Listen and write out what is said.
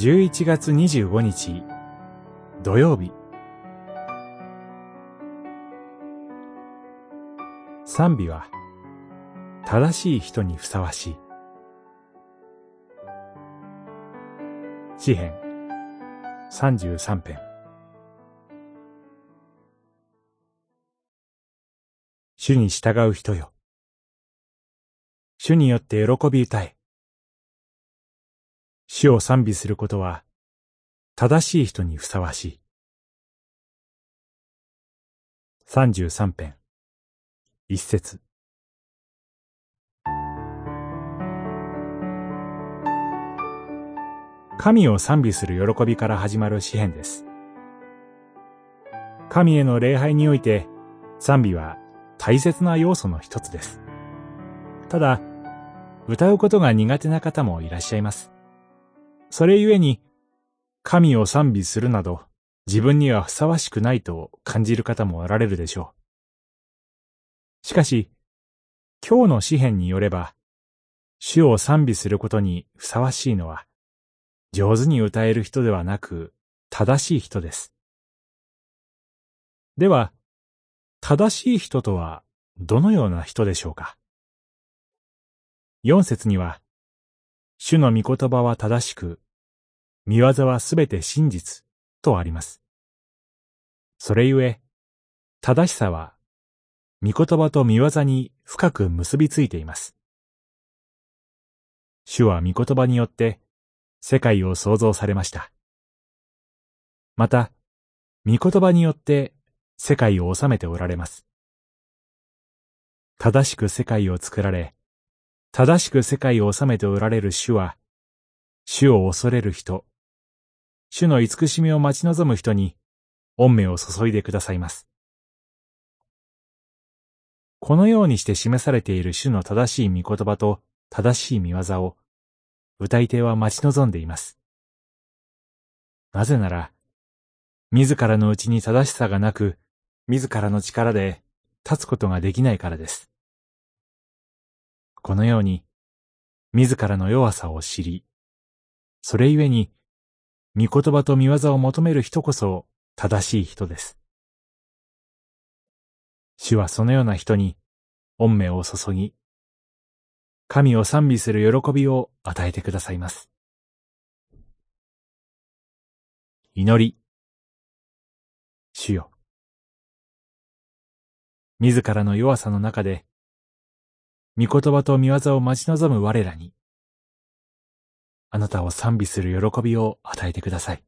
11月25日。土曜日。賛美は正しい人にふさわしい。詩編。33編。主に従う人よ。主によって喜び歌え。主を賛美することは、正しい人にふさわしい。三十三編、一節。神を賛美する喜びから始まる詩篇です。神への礼拝において、賛美は大切な要素の一つです。ただ、歌うことが苦手な方もいらっしゃいます。それゆえに、神を賛美するなど、自分にはふさわしくないと感じる方もおられるでしょう。しかし、今日の詩篇によれば、主を賛美することにふさわしいのは、上手に歌える人ではなく、正しい人です。では、正しい人とはどのような人でしょうか？四節には、主の御言葉は正しく、見業はすべて真実とあります。それゆえ、正しさは、御言葉と見業に深く結びついています。主は御言葉によって世界を創造されました。また、御言葉によって世界を治めておられます。正しく世界を作られ、正しく世界を治めておられる主は、主を恐れる人、主の慈しみを待ち望む人に、恩命を注いでくださいます。このようにして示されている主の正しい御言葉と正しい見業を、歌い手は待ち望んでいます。なぜなら、自らのうちに正しさがなく、自らの力で立つことができないからです。このように、自らの弱さを知り、それゆえに、御言葉と見業を求める人こそ正しい人です。主はそのような人に、恩命を注ぎ、神を賛美する喜びを与えてくださいます。祈り。主よ。自らの弱さの中で、御言葉と御業を待ち望む我らに、あなたを賛美する喜びを与えてください。